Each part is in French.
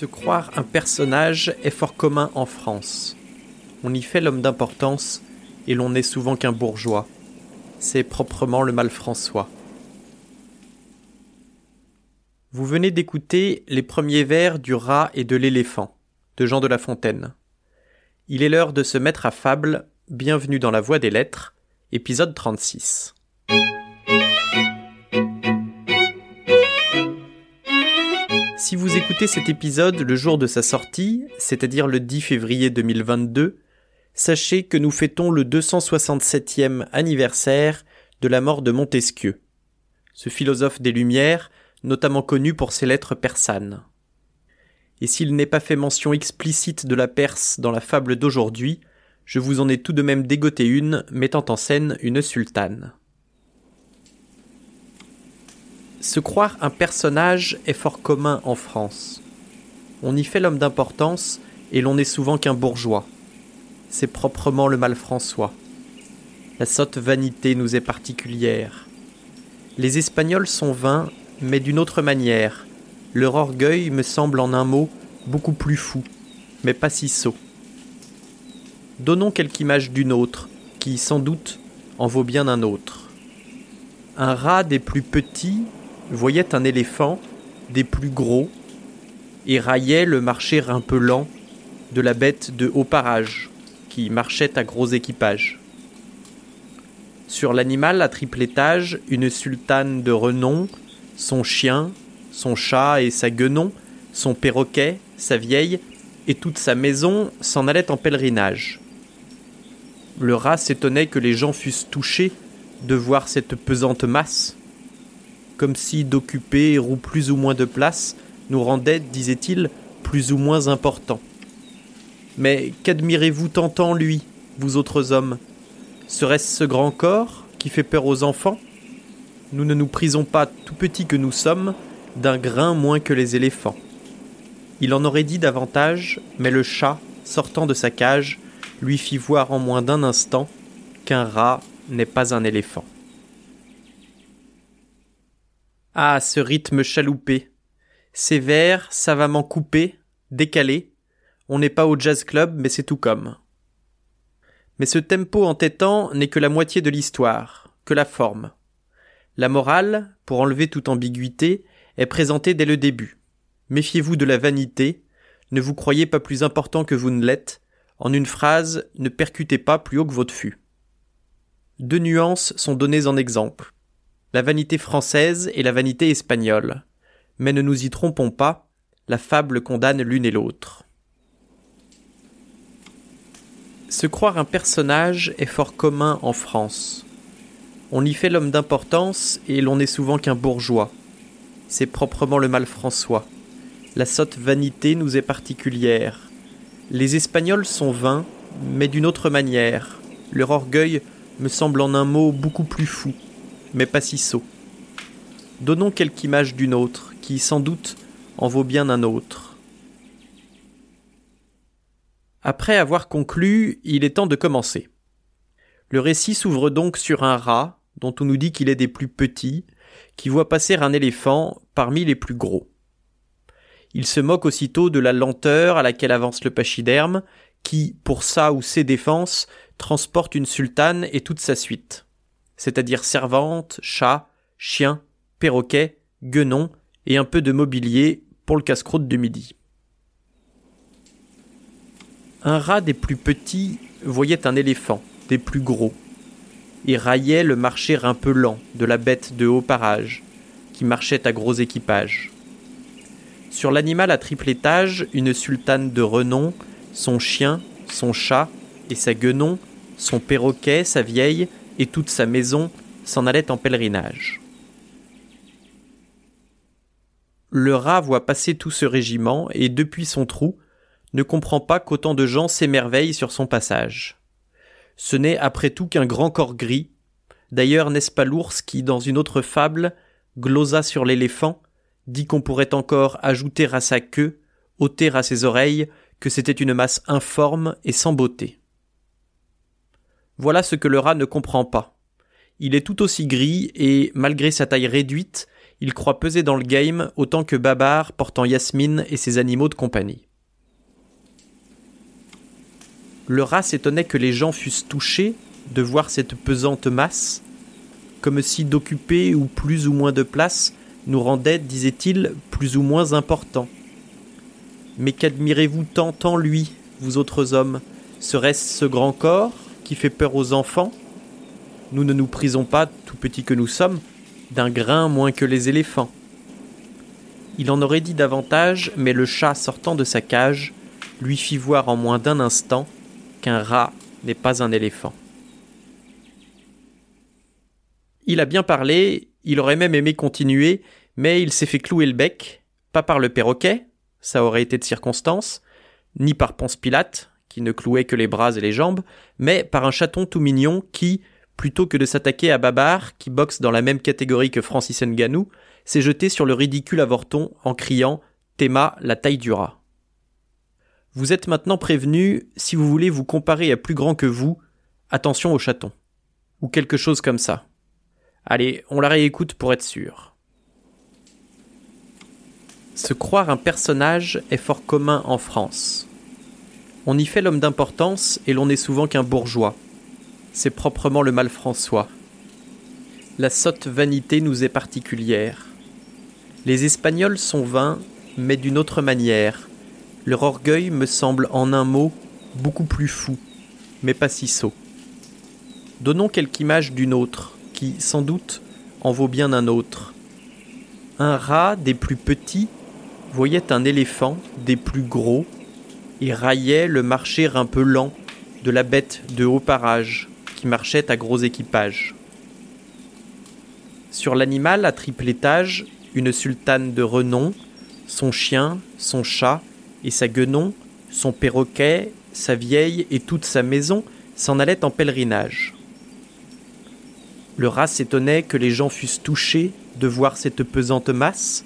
Se croire un personnage est fort commun en France. On y fait l'homme d'importance et l'on n'est souvent qu'un bourgeois. C'est proprement le mal François. Vous venez d'écouter les premiers vers du rat et de l'éléphant de Jean de La Fontaine. Il est l'heure de se mettre à fable. Bienvenue dans la voie des lettres, épisode 36. Si vous écoutez cet épisode le jour de sa sortie, c'est-à-dire le 10 février 2022, sachez que nous fêtons le 267e anniversaire de la mort de Montesquieu, ce philosophe des Lumières, notamment connu pour ses lettres persanes. Et s'il n'est pas fait mention explicite de la Perse dans la fable d'aujourd'hui, je vous en ai tout de même dégoté une mettant en scène une sultane. Se croire un personnage est fort commun en France. On y fait l'homme d'importance et l'on n'est souvent qu'un bourgeois. C'est proprement le mal François. La sotte vanité nous est particulière. Les Espagnols sont vains, mais d'une autre manière. Leur orgueil me semble en un mot beaucoup plus fou, mais pas si sot. Donnons quelque image d'une autre, qui sans doute en vaut bien un autre. Un rat des plus petits voyait un éléphant des plus gros et raillait le marcher un peu lent de la bête de haut parage qui marchait à gros équipage. Sur l'animal à triple étage, une sultane de renom, son chien, son chat et sa guenon, son perroquet, sa vieille et toute sa maison s'en allaient en pèlerinage. Le rat s'étonnait que les gens fussent touchés de voir cette pesante masse comme si d'occuper ou plus ou moins de place nous rendait, disait-il, plus ou moins importants. Mais qu'admirez-vous tant en lui, vous autres hommes? Serait-ce ce grand corps qui fait peur aux enfants? Nous ne nous prisons pas, tout petits que nous sommes, d'un grain moins que les éléphants. Il en aurait dit davantage, mais le chat, sortant de sa cage, lui fit voir en moins d'un instant qu'un rat n'est pas un éléphant. Ah, ce rythme chaloupé. Sévère, savamment coupé, décalé. On n'est pas au jazz club, mais c'est tout comme. Mais ce tempo entêtant n'est que la moitié de l'histoire, que la forme. La morale, pour enlever toute ambiguïté, est présentée dès le début. Méfiez-vous de la vanité, ne vous croyez pas plus important que vous ne l'êtes, en une phrase, ne percutez pas plus haut que votre fût. Deux nuances sont données en exemple la vanité française et la vanité espagnole. Mais ne nous y trompons pas, la fable condamne l'une et l'autre. Se croire un personnage est fort commun en France. On y fait l'homme d'importance et l'on n'est souvent qu'un bourgeois. C'est proprement le mal François. La sotte vanité nous est particulière. Les Espagnols sont vains, mais d'une autre manière. Leur orgueil me semble en un mot beaucoup plus fou mais pas si sot. Donnons quelque image d'une autre, qui sans doute en vaut bien un autre. Après avoir conclu, il est temps de commencer. Le récit s'ouvre donc sur un rat, dont on nous dit qu'il est des plus petits, qui voit passer un éléphant parmi les plus gros. Il se moque aussitôt de la lenteur à laquelle avance le pachyderme, qui, pour sa ou ses défenses, transporte une sultane et toute sa suite c'est-à-dire servante, chat, chien, perroquet, guenon et un peu de mobilier pour le casse-croûte de midi. Un rat des plus petits voyait un éléphant des plus gros et raillait le marcher un peu lent de la bête de haut parage qui marchait à gros équipage. Sur l'animal à triple étage, une sultane de renom, son chien, son chat et sa guenon, son perroquet, sa vieille, et toute sa maison s'en allait en pèlerinage. Le rat voit passer tout ce régiment et depuis son trou ne comprend pas qu'autant de gens s'émerveillent sur son passage. Ce n'est après tout qu'un grand corps gris. D'ailleurs, n'est-ce pas l'ours qui, dans une autre fable, glosa sur l'éléphant, dit qu'on pourrait encore ajouter à sa queue, ôter à ses oreilles, que c'était une masse informe et sans beauté. Voilà ce que le rat ne comprend pas. Il est tout aussi gris et, malgré sa taille réduite, il croit peser dans le game autant que Babar portant Yasmine et ses animaux de compagnie. Le rat s'étonnait que les gens fussent touchés de voir cette pesante masse, comme si d'occuper ou plus ou moins de place nous rendait, disait-il, plus ou moins importants. Mais qu'admirez-vous tant en lui, vous autres hommes? Serait-ce ce grand corps? Fait peur aux enfants Nous ne nous prisons pas, tout petits que nous sommes, d'un grain moins que les éléphants. Il en aurait dit davantage, mais le chat sortant de sa cage lui fit voir en moins d'un instant qu'un rat n'est pas un éléphant. Il a bien parlé, il aurait même aimé continuer, mais il s'est fait clouer le bec, pas par le perroquet, ça aurait été de circonstance, ni par Ponce Pilate, qui ne clouait que les bras et les jambes, mais par un chaton tout mignon qui, plutôt que de s'attaquer à Babar, qui boxe dans la même catégorie que Francis Nganou, s'est jeté sur le ridicule avorton en criant Théma la taille du rat. Vous êtes maintenant prévenu, si vous voulez vous comparer à plus grand que vous, attention au chaton. Ou quelque chose comme ça. Allez, on la réécoute pour être sûr. Se croire un personnage est fort commun en France. On y fait l'homme d'importance et l'on n'est souvent qu'un bourgeois. C'est proprement le mal François. La sotte vanité nous est particulière. Les Espagnols sont vains, mais d'une autre manière. Leur orgueil me semble en un mot beaucoup plus fou, mais pas si sot. Donnons quelque image d'une autre, qui, sans doute, en vaut bien un autre. Un rat des plus petits voyait un éléphant des plus gros et raillait le marcher un peu lent de la bête de haut parage qui marchait à gros équipage. Sur l'animal à triple étage, une sultane de renom, son chien, son chat et sa guenon, son perroquet, sa vieille et toute sa maison s'en allaient en pèlerinage. Le rat s'étonnait que les gens fussent touchés de voir cette pesante masse,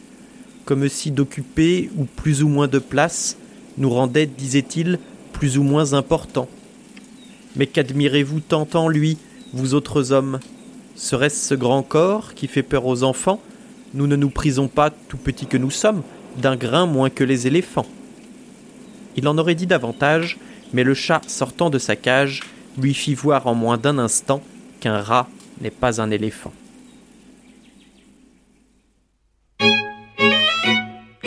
comme si d'occuper ou plus ou moins de place nous rendait, disait-il, plus ou moins importants. Mais qu'admirez-vous tant en lui, vous autres hommes? Serait-ce ce grand corps qui fait peur aux enfants? Nous ne nous prisons pas, tout petits que nous sommes, d'un grain moins que les éléphants. Il en aurait dit davantage, mais le chat sortant de sa cage lui fit voir en moins d'un instant qu'un rat n'est pas un éléphant.